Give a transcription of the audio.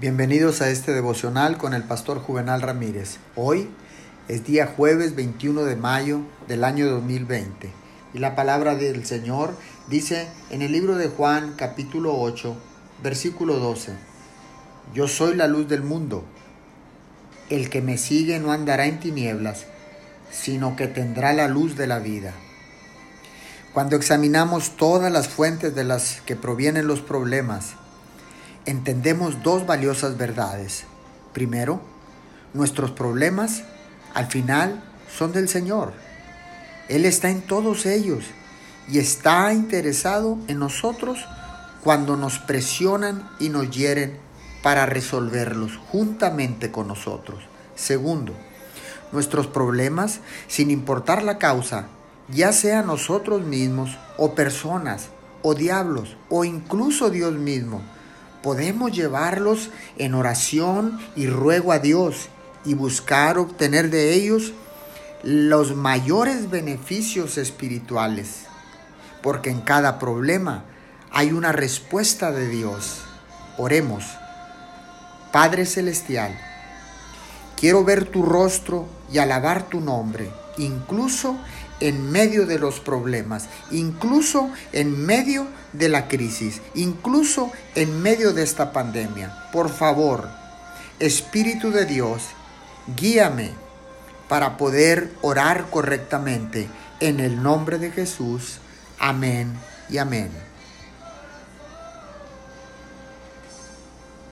Bienvenidos a este devocional con el pastor Juvenal Ramírez. Hoy es día jueves 21 de mayo del año 2020 y la palabra del Señor dice en el libro de Juan capítulo 8 versículo 12, Yo soy la luz del mundo. El que me sigue no andará en tinieblas, sino que tendrá la luz de la vida. Cuando examinamos todas las fuentes de las que provienen los problemas, entendemos dos valiosas verdades. Primero, nuestros problemas al final son del Señor. Él está en todos ellos y está interesado en nosotros cuando nos presionan y nos hieren para resolverlos juntamente con nosotros. Segundo, nuestros problemas, sin importar la causa, ya sea nosotros mismos o personas o diablos o incluso Dios mismo, podemos llevarlos en oración y ruego a Dios y buscar obtener de ellos los mayores beneficios espirituales, porque en cada problema hay una respuesta de Dios. Oremos. Padre Celestial, quiero ver tu rostro y alabar tu nombre, incluso en medio de los problemas, incluso en medio de la crisis, incluso en medio de esta pandemia. Por favor, Espíritu de Dios, guíame para poder orar correctamente en el nombre de Jesús. Amén y amén.